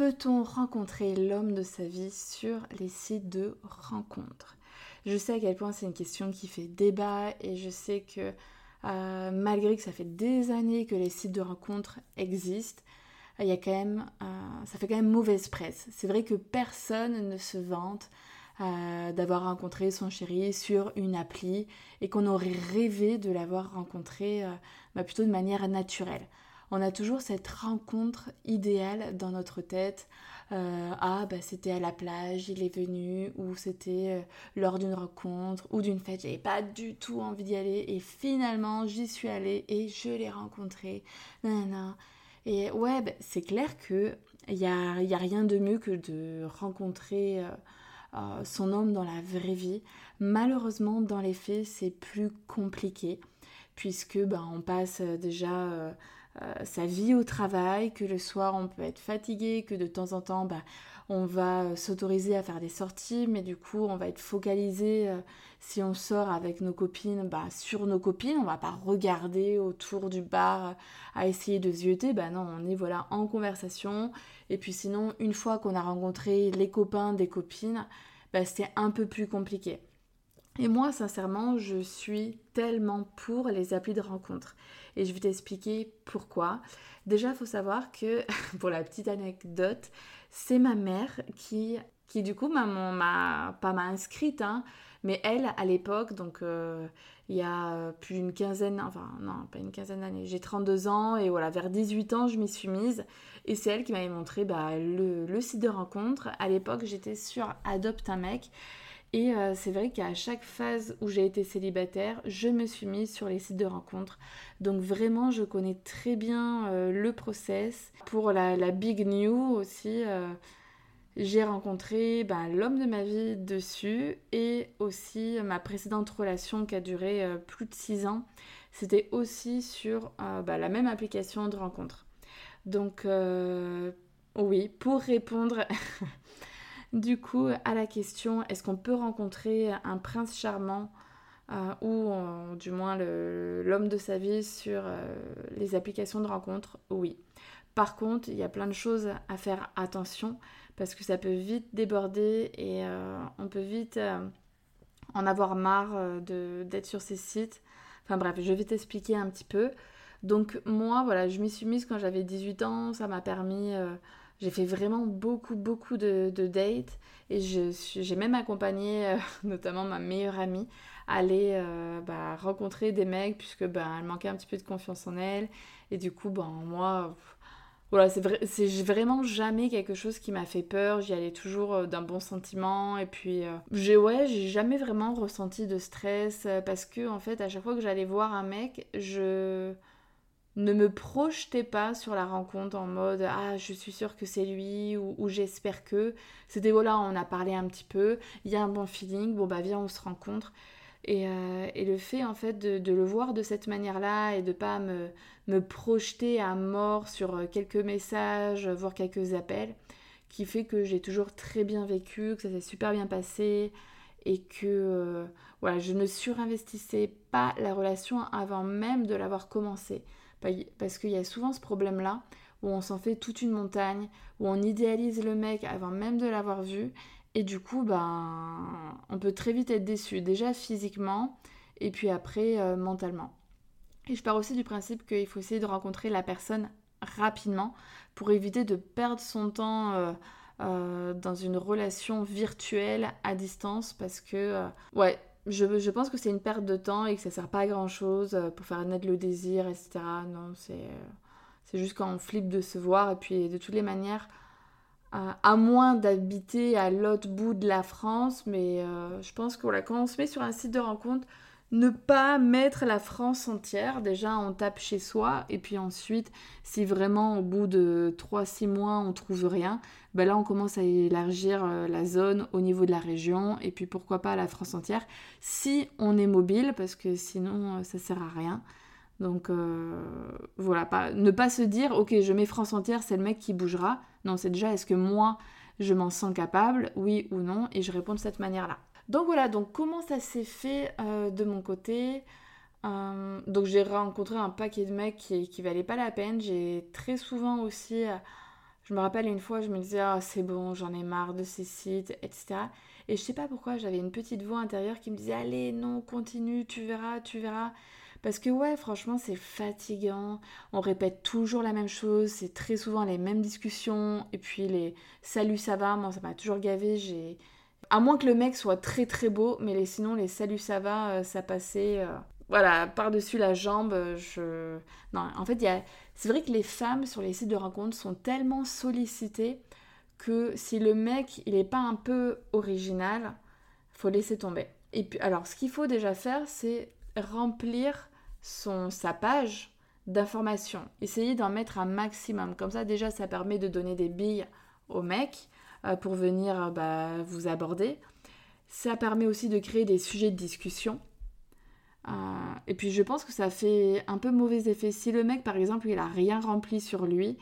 Peut-on rencontrer l'homme de sa vie sur les sites de rencontres? Je sais à quel point c'est une question qui fait débat et je sais que euh, malgré que ça fait des années que les sites de rencontres existent, il y a quand même, euh, ça fait quand même mauvaise presse. C'est vrai que personne ne se vante euh, d'avoir rencontré son chéri sur une appli et qu'on aurait rêvé de l'avoir rencontré bah, plutôt de manière naturelle on a toujours cette rencontre idéale dans notre tête. Euh, ah, bah, c'était à la plage, il est venu, ou c'était euh, lors d'une rencontre ou d'une fête, j'avais pas du tout envie d'y aller, et finalement j'y suis allée et je l'ai rencontré. Et ouais, bah, c'est clair que il n'y a, y a, rien de mieux que de rencontrer euh, son homme dans la vraie vie. Malheureusement, dans les faits, c'est plus compliqué puisque bah, on passe déjà sa vie au travail, que le soir on peut être fatigué, que de temps en temps bah, on va s'autoriser à faire des sorties, mais du coup on va être focalisé euh, si on sort avec nos copines bah, sur nos copines, on va pas regarder autour du bar à essayer de zioter, bah non, on est voilà en conversation. Et puis sinon, une fois qu'on a rencontré les copains des copines, bah, c'est un peu plus compliqué. Et moi, sincèrement, je suis tellement pour les applis de rencontre. Et je vais t'expliquer pourquoi. Déjà, il faut savoir que, pour la petite anecdote, c'est ma mère qui, qui du coup, m'a, pas m'a inscrite, hein, mais elle, à l'époque, donc euh, il y a plus d'une quinzaine, enfin non, pas une quinzaine d'années, j'ai 32 ans et voilà, vers 18 ans, je m'y suis mise. Et c'est elle qui m'avait montré bah, le, site de rencontre. À l'époque, j'étais sur Adopte un mec. Et euh, c'est vrai qu'à chaque phase où j'ai été célibataire, je me suis mise sur les sites de rencontres. Donc vraiment, je connais très bien euh, le process. Pour la, big new aussi, euh, j'ai rencontré bah, l'homme de ma vie dessus et aussi ma précédente relation qui a duré plus de 6 ans. C'était aussi sur bah, la même application de rencontre. Donc oui, pour répondre Du coup, à la question, est-ce qu'on peut rencontrer un prince charmant euh, ou euh, du moins l'homme de sa vie sur euh, les applications de rencontre Oui. Par contre, il y a plein de choses à faire attention parce que ça peut vite déborder et on peut vite en avoir marre d'être sur ces sites. Enfin bref, je vais t'expliquer un petit peu. Donc moi, voilà, je m'y suis mise quand j'avais 18 ans, ça m'a permis j'ai fait vraiment beaucoup, beaucoup de, dates et j'ai même accompagné euh, notamment ma meilleure amie à aller euh, bah, rencontrer des mecs puisque bah, elle manquait un petit peu de confiance en elle. Et du coup, ben, moi, voilà, c'est vraiment jamais quelque chose qui m'a fait peur. J'y allais toujours euh, d'un bon sentiment. Et puis, j'ai ouais, j'ai jamais vraiment ressenti de stress parce que, en fait, à chaque fois que j'allais voir un mec, je ne me projetez pas sur la rencontre en mode ah je suis sûre que c'est lui ou, j'espère que c'était voilà on a parlé un petit peu. Il y a un bon feeling. Bon bah viens on se rencontre. Et, euh, le fait en fait de, le voir de cette manière là et de pas me, me projeter à mort sur euh, quelques messages voire quelques appels qui fait que j'ai toujours très bien vécu que ça s'est super bien passé et que euh, voilà je ne surinvestissais pas la relation avant même de l'avoir commencé parce qu'il y a souvent ce problème-là où on s'en fait toute une montagne, où on idéalise le mec avant même de l'avoir vu, et du coup, ben, on peut très vite être déçu, déjà physiquement, et puis après euh, mentalement. Et je pars aussi du principe qu'il faut essayer de rencontrer la personne rapidement pour éviter de perdre son temps euh, euh, dans une relation virtuelle à distance, parce que, ouais, je, pense que c'est une perte de temps et que ça sert pas à grand chose euh, pour faire naître le désir, etc. Non, c'est, euh, c'est juste quand on flippe de se voir. Et puis, de toutes les manières, euh, à moins d'habiter à l'autre bout de la France, mais je pense que voilà, quand on se met sur un site de rencontre, ne pas mettre la France entière. Déjà, on tape chez soi. Et puis ensuite, si vraiment au bout de 3-6 mois, on trouve rien, ben là, on commence à élargir euh, la zone au niveau de la région. Et puis pourquoi pas la France entière. Si on est mobile, parce que sinon, euh, ça sert à rien. Donc euh, voilà, ne pas se dire, ok, je mets France entière, c'est le mec qui bougera. Non, c'est déjà, est-ce que moi, je m'en sens capable, oui ou non, et je réponds de cette manière-là. Donc voilà, donc comment ça s'est fait euh, de mon côté euh, Donc j'ai rencontré un paquet de mecs qui, qui valaient pas la peine. J'ai très souvent aussi, euh, je me rappelle une fois, je me disais ah, c'est bon, j'en ai marre de ces sites, etc. Et je sais pas pourquoi, j'avais une petite voix intérieure qui me disait allez non, continue, tu verras, tu verras. Parce que ouais, franchement, c'est fatigant. On répète toujours la même chose. C'est très souvent les mêmes discussions. Et puis les salut, ça va. Moi, ça m'a toujours gavé. J'ai à moins que le mec soit très très beau, mais sinon les salut ça va, euh, ça passait. Euh, voilà, par-dessus la jambe, euh, je... Non, en fait, c'est vrai que les femmes sur les sites de rencontres sont tellement sollicitées que si le mec, il n'est pas un peu original, faut laisser tomber. Et puis, alors, ce qu'il faut déjà faire, c'est remplir son, sa page d'informations. Essayer d'en mettre un maximum. Comme ça, déjà, ça permet de donner des billes au mec. Euh, pour venir euh, bah, vous aborder. Ça permet aussi de créer des sujets de discussion. Euh, et puis je pense que ça fait un peu mauvais effet. Si le mec, par exemple, il a rien rempli sur lui,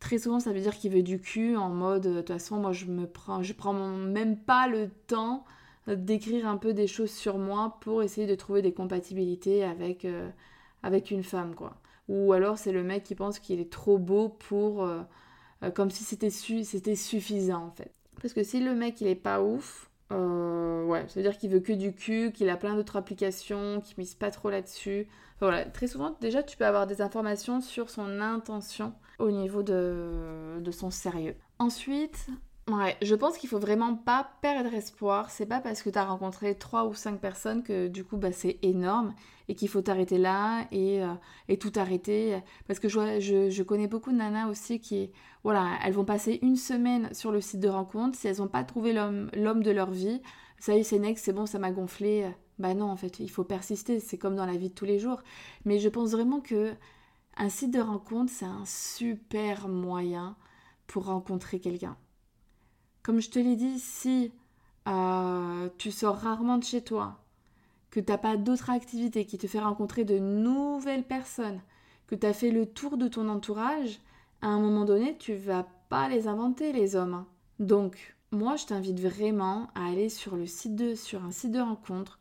très souvent ça veut dire qu'il veut du cul en mode de toute façon moi je me prends je prends même pas le temps d'écrire un peu des choses sur moi pour essayer de trouver des compatibilités avec avec une femme quoi ou alors c'est le mec qui pense qu'il est trop beau pour comme si c'était suffisant en fait. Parce que si le mec il est pas ouf, euh, ouais, ça veut dire qu'il veut que du cul, qu'il a plein d'autres applications, qu'il mise pas trop là-dessus. voilà, très souvent déjà tu peux avoir des informations sur son intention au niveau de, de son sérieux. Ensuite, Ouais, je pense qu'il faut vraiment pas perdre espoir. C'est pas parce que tu as rencontré 3 ou 5 personnes que du coup bah, c'est énorme et qu'il faut t'arrêter là et, euh, tout arrêter. Parce que je, connais beaucoup de nanas aussi qui, voilà, elles vont passer une semaine sur le site de rencontre. Si elles n'ont pas trouvé l'homme de leur vie, ça y est, c'est next, c'est bon, ça m'a gonflé. Bah non, en fait, il faut persister. C'est comme dans la vie de tous les jours. Mais je pense vraiment que un site de rencontre, c'est un super moyen pour rencontrer quelqu'un. Comme je te l'ai dit, si euh, tu sors rarement de chez toi, que tu n'as pas d'autres activités qui te fait rencontrer de nouvelles personnes, que tu as fait le tour de ton entourage, à un moment donné, tu vas pas les inventer, les hommes. Donc, moi, je t'invite vraiment à aller sur le site de, sur un site de rencontre,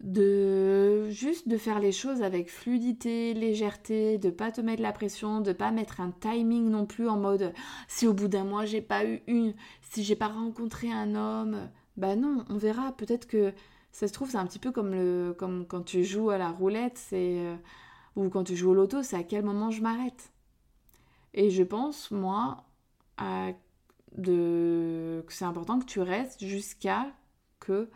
de juste de faire les choses avec fluidité, légèreté, de pas te mettre la pression, de pas mettre un timing non plus en mode si au bout d'un mois j'ai pas eu une, si j'ai pas rencontré un homme, bah non, on verra. Peut-être que ça se trouve c'est un petit peu comme le comme quand tu joues à la roulette, c'est euh, ou quand tu joues au loto, c'est à quel moment je m'arrête. Et je pense moi de que c'est important que tu restes jusqu'à que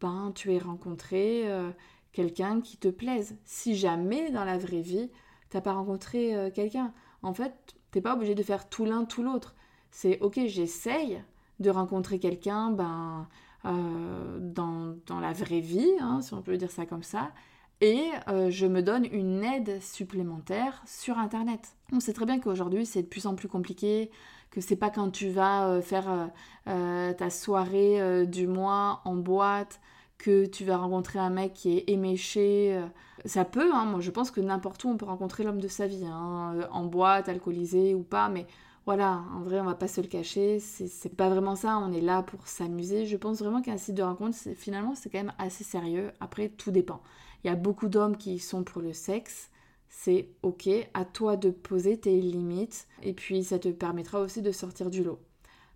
ben, tu aies rencontré euh, quelqu'un qui te plaise. Si jamais dans la vraie vie, t'as pas rencontré euh, quelqu'un, en fait, t'es pas obligé de faire tout l'un, tout l'autre. C'est ok, j'essaye de rencontrer quelqu'un ben, euh, dans, dans, la vraie vie, hein, si on peut dire ça comme ça, et je me donne une aide supplémentaire sur Internet. On sait très bien qu'aujourd'hui, c'est de plus en plus compliqué, que c'est pas quand tu vas euh, faire euh, euh, ta soirée du mois en boîte que tu vas rencontrer un mec qui est éméché. Ça peut, hein, moi je pense que n'importe où on peut rencontrer l'homme de sa vie, hein, en boîte, alcoolisé ou pas, mais voilà, en vrai on va pas se le cacher, c'est pas vraiment ça, on est là pour s'amuser. Je pense vraiment qu'un site de rencontre, finalement c'est quand même assez sérieux, après tout dépend. Il y a beaucoup d'hommes qui sont pour le sexe, c'est ok, à toi de poser tes limites et puis ça te permettra aussi de sortir du lot.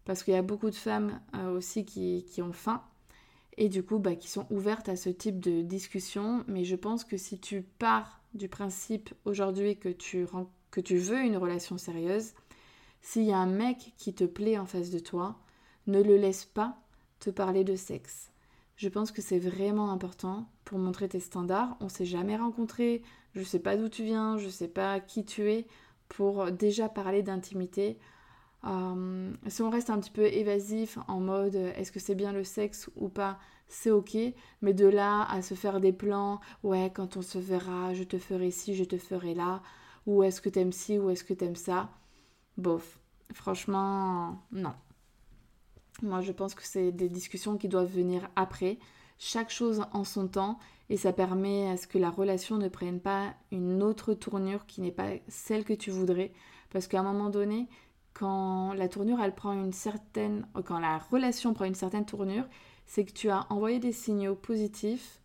Parce qu'il y a beaucoup de femmes euh, aussi qui, ont faim et du coup bah, qui sont ouvertes à ce type de discussion. Mais je pense que si tu pars du principe aujourd'hui que tu, que tu veux une relation sérieuse, s'il y a un mec qui te plaît en face de toi, ne le laisse pas te parler de sexe. Je pense que c'est vraiment important pour montrer tes standards. On s'est jamais rencontré, je sais pas d'où tu viens, je sais pas qui tu es, pour déjà parler d'intimité. Euh, si on reste un petit peu évasif en mode est-ce que c'est bien le sexe ou pas, c'est ok, mais de là à se faire des plans, ouais, quand on se verra, je te ferai ci, je te ferai là, ou est-ce que t'aimes ci, ou est-ce que t'aimes ça, bof, franchement, non. Moi, je pense que c'est des discussions qui doivent venir après, chaque chose en son temps, et ça permet à ce que la relation ne prenne pas une autre tournure qui n'est pas celle que tu voudrais, parce qu'à un moment donné, quand la tournure, elle prend une certaine, quand la relation prend une certaine tournure, c'est que tu as envoyé des signaux positifs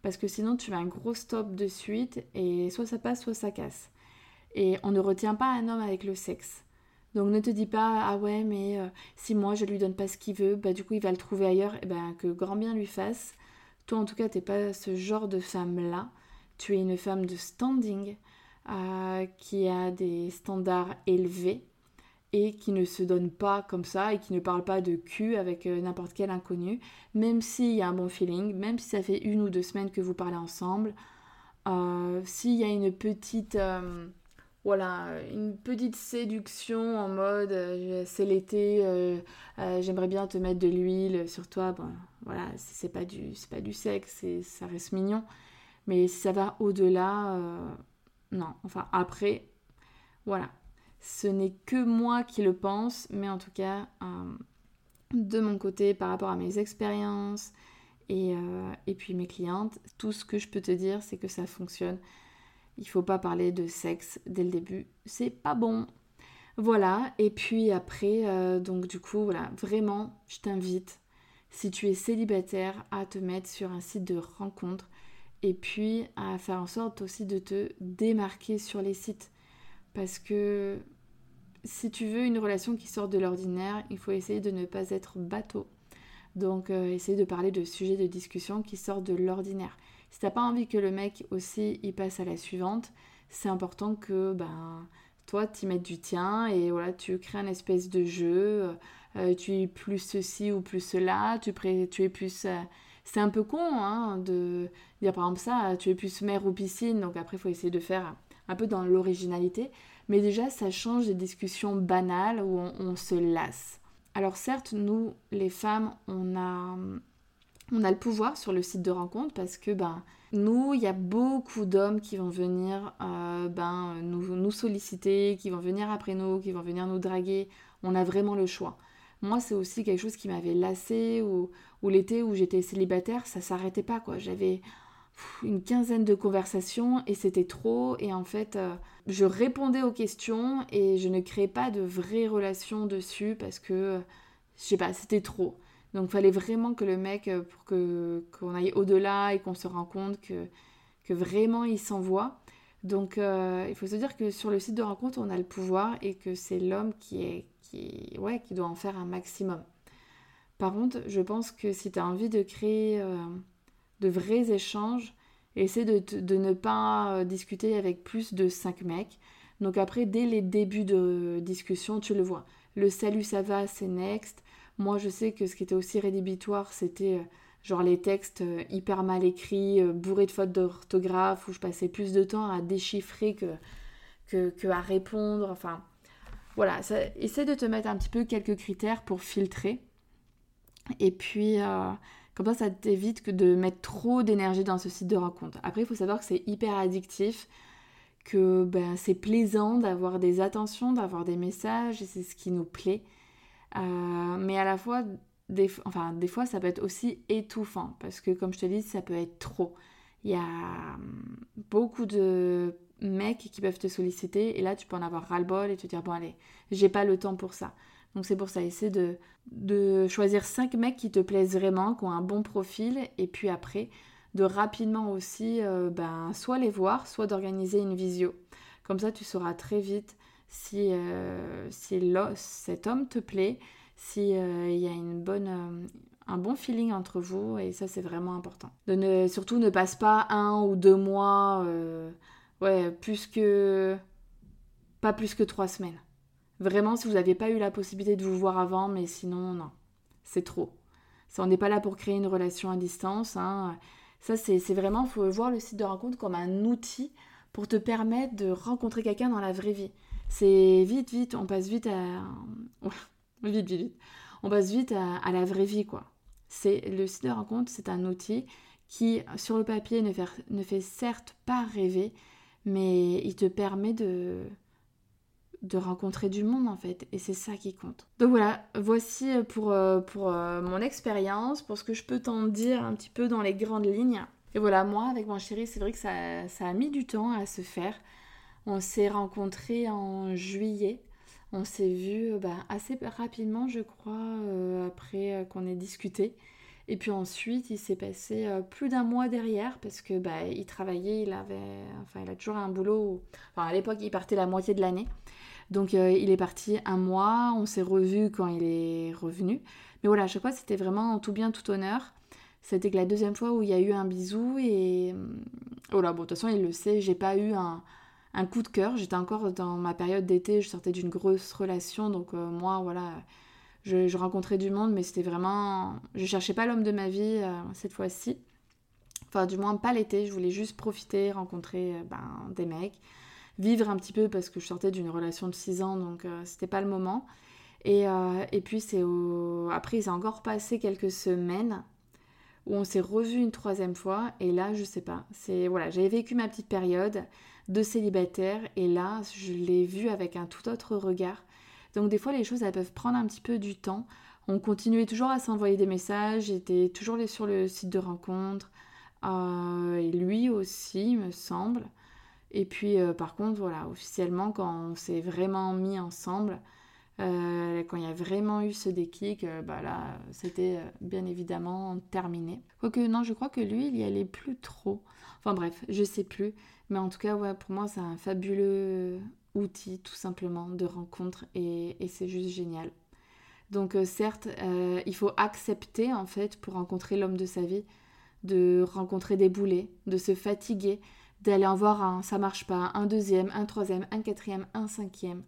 parce que sinon tu as un gros stop de suite et soit ça passe, soit ça casse. Et on ne retient pas un homme avec le sexe. Donc ne te dis pas ah ouais mais euh, si moi je lui donne pas ce qu'il veut, bah du coup il va le trouver ailleurs, et eh ben que grand bien lui fasse. Toi en tout cas t'es pas ce genre de femme là. Tu es une femme de standing euh, qui a des standards élevés et qui ne se donne pas comme ça et qui ne parle pas de cul avec euh, n'importe quel inconnu, même s'il y a un bon feeling, même si ça fait une ou deux semaines que vous parlez ensemble, euh, s'il y a une petite, euh, voilà, une petite séduction en mode c'est l'été, j'aimerais bien te mettre de l'huile sur toi, bon, voilà, c'est pas du, c'est pas du sexe, ça reste mignon, mais si ça va au-delà, non, enfin après, voilà, ce n'est que moi qui le pense, mais en tout cas, euh, de mon côté, par rapport à mes expériences euh, et, puis mes clientes, tout ce que je peux te dire, c'est que ça fonctionne. Il faut pas parler de sexe dès le début, c'est pas bon. Voilà, et puis après, euh, donc du coup, voilà, vraiment, je t'invite, si tu es célibataire, à te mettre sur un site de rencontre et puis à faire en sorte aussi de te démarquer sur les sites. Parce que si tu veux une relation qui sort de l'ordinaire, il faut essayer de ne pas être bateau. Donc, euh, essayer de parler de sujets de discussion qui sortent de l'ordinaire. Si t'as pas envie que le mec aussi y passe à la suivante, c'est important que ben toi tu mettes du tien et voilà tu crées un espèce de jeu. Euh, tu es plus ceci ou plus cela. Tu, tu es plus euh, c'est un peu con hein, de dire par exemple ça. Tu es plus mer ou piscine. Donc après il faut essayer de faire un peu dans l'originalité. Mais déjà, ça change des discussions banales où on, se lasse. Alors certes, nous, les femmes, on a, on a le pouvoir sur le site de rencontre parce que ben, nous, il y a beaucoup d'hommes qui vont venir euh, ben, nous, nous, solliciter, qui vont venir après nous, qui vont venir nous draguer. On a vraiment le choix. Moi, c'est aussi quelque chose qui m'avait lassé, ou, ou l'été où j'étais célibataire, ça s'arrêtait pas, quoi. J'avais une quinzaine de conversations et c'était trop. Et en fait, euh, je répondais aux questions et je ne créais pas de vraies relations dessus parce que, je sais pas, c'était trop. Donc, il fallait vraiment que le mec, euh, pour que qu'on aille au-delà et qu'on se rende compte que, que vraiment il s'envoie. Donc, euh, il faut se dire que sur le site de rencontre, on a le pouvoir et que c'est l'homme qui est qui, ouais, qui doit en faire un maximum. Par contre, je pense que si tu as envie de créer de vrais échanges. Essaie de, de, ne pas euh, discuter avec plus de 5 mecs. Donc après, dès les débuts de discussion, tu le vois. Le salut, ça va, c'est next. Moi, je sais que ce qui était aussi rédhibitoire, c'était euh, genre les textes euh, hyper mal écrits, bourrés de fautes d'orthographe, où je passais plus de temps à déchiffrer que, que, à répondre. Enfin, voilà, essaie de te mettre un petit peu quelques critères pour filtrer. Et puis, comme ça, ça t'évite de mettre trop d'énergie dans ce site de rencontre. Après, il faut savoir que c'est hyper addictif, que ben, c'est plaisant d'avoir des attentions, d'avoir des messages, et c'est ce qui nous plaît. Euh, mais à la fois, des, enfin, des fois, ça peut être aussi étouffant, parce que comme je te dis, ça peut être trop. Il y a hum, beaucoup de mecs qui peuvent te solliciter, et là, tu peux en avoir ras-le-bol et te dire, bon, allez, j'ai pas le temps pour ça. Donc c'est pour ça, essaie de, de choisir 5 mecs qui te plaisent vraiment, qui ont un bon profil, et puis après, de rapidement aussi euh, ben, soit les voir, soit d'organiser une visio. Comme ça, tu sauras très vite si, euh, si cet homme te plaît, s'il euh, il y a une bonne, un bon feeling entre vous, et ça, c'est vraiment important. De ne, surtout, ne passe pas un ou deux mois, ouais, plus que... pas plus que trois semaines. Vraiment, si vous n'avez pas eu la possibilité de vous voir avant, mais sinon, non, c'est trop. Ça, on n'est pas là pour créer une relation à distance. Hein. Ça, c'est vraiment, il faut voir le site de rencontre comme un outil pour te permettre de rencontrer quelqu'un dans la vraie vie. C'est vite, vite, on passe vite à... vite, vite, vite. On passe vite à, la vraie vie, quoi. C'est le site de rencontre, c'est un outil qui, sur le papier, ne fait, ne fait certes pas rêver, mais il te permet de, de rencontrer du monde en fait et c'est ça qui compte. Donc voilà, voici pour, euh, pour euh, mon expérience, pour ce que je peux t'en dire un petit peu dans les grandes lignes. Et voilà, moi avec mon chéri, c'est vrai que ça, ça, a mis du temps à se faire. On s'est rencontrés en juillet. On s'est vu bah, assez rapidement, je crois, après qu'on ait discuté. Et puis ensuite, il s'est passé euh, plus d'un mois derrière parce que bah, il travaillait, il avait, enfin, il a toujours un boulot. Enfin, à l'époque, il partait la moitié de l'année. Donc, euh, il est parti un mois. On s'est revu quand il est revenu. Mais voilà, à chaque fois, c'était vraiment tout bien, tout honneur. C'était que la deuxième fois où il y a eu un bisou et oh là, bon, de toute façon, il le sait. J'ai pas eu un, un coup de cœur. J'étais encore dans ma période d'été. Je sortais d'une grosse relation, donc euh, moi, voilà je, rencontrais du monde, mais c'était vraiment. Je cherchais pas l'homme de ma vie euh, cette fois-ci. Enfin, du moins, pas l'été. Je voulais juste profiter, rencontrer euh, ben, des mecs, vivre un petit peu parce que je sortais d'une relation de 6 ans, donc c'était pas le moment. Et, et puis, c'est après, il s'est encore passé quelques semaines où on s'est revu une troisième fois. Et là, je sais pas. C'est voilà, j'avais vécu ma petite période de célibataire et là, je l'ai vu avec un tout autre regard. Donc des fois, les choses, elles peuvent prendre un petit peu du temps. On continuait toujours à s'envoyer des messages, j'étais toujours sur le site de rencontre, euh, et lui aussi, me semble. Et puis, euh, par contre, voilà, officiellement, quand on s'est vraiment mis ensemble, euh, quand il y a vraiment eu ce déclic, bah là, c'était bien évidemment terminé. Quoique, non, je crois que lui, il y allait plus trop. Enfin bref, je sais plus. Mais en tout cas, ouais, pour moi, c'est un fabuleux outil tout simplement de rencontre et, c'est juste génial. Donc euh, certes, euh, il faut accepter en fait pour rencontrer l'homme de sa vie, de rencontrer des boulets, de se fatiguer, d'aller en voir un, ça marche pas, un deuxième, un troisième, un quatrième, un cinquième.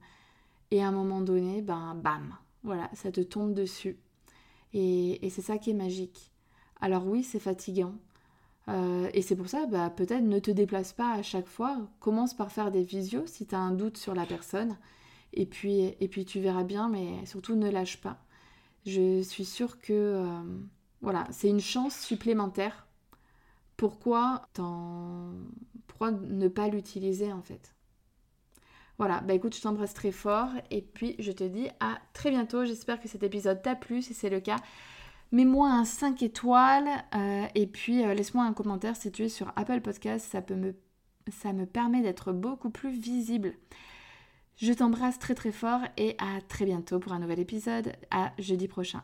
Et à un moment donné, ben bam, voilà, ça te tombe dessus. Et, c'est ça qui est magique. Alors oui, c'est fatigant, euh, et c'est pour ça, bah, peut-être ne te déplace pas à chaque fois. Commence par faire des visios si tu as un doute sur la personne. Et puis, et puis tu verras bien, mais surtout ne lâche pas. Je suis sûre que euh, voilà, c'est une chance supplémentaire. Pourquoi, Pourquoi ne pas l'utiliser en fait? Voilà, bah écoute, je t'embrasse très fort et puis je te dis à très bientôt. J'espère que cet épisode t'a plu. Si c'est le cas, Mets-moi un 5 étoiles euh, et puis euh, laisse-moi un commentaire si tu es sur Apple Podcast, ça, me, ça me permet d'être beaucoup plus visible. Je t'embrasse très très fort et à très bientôt pour un nouvel épisode. À jeudi prochain.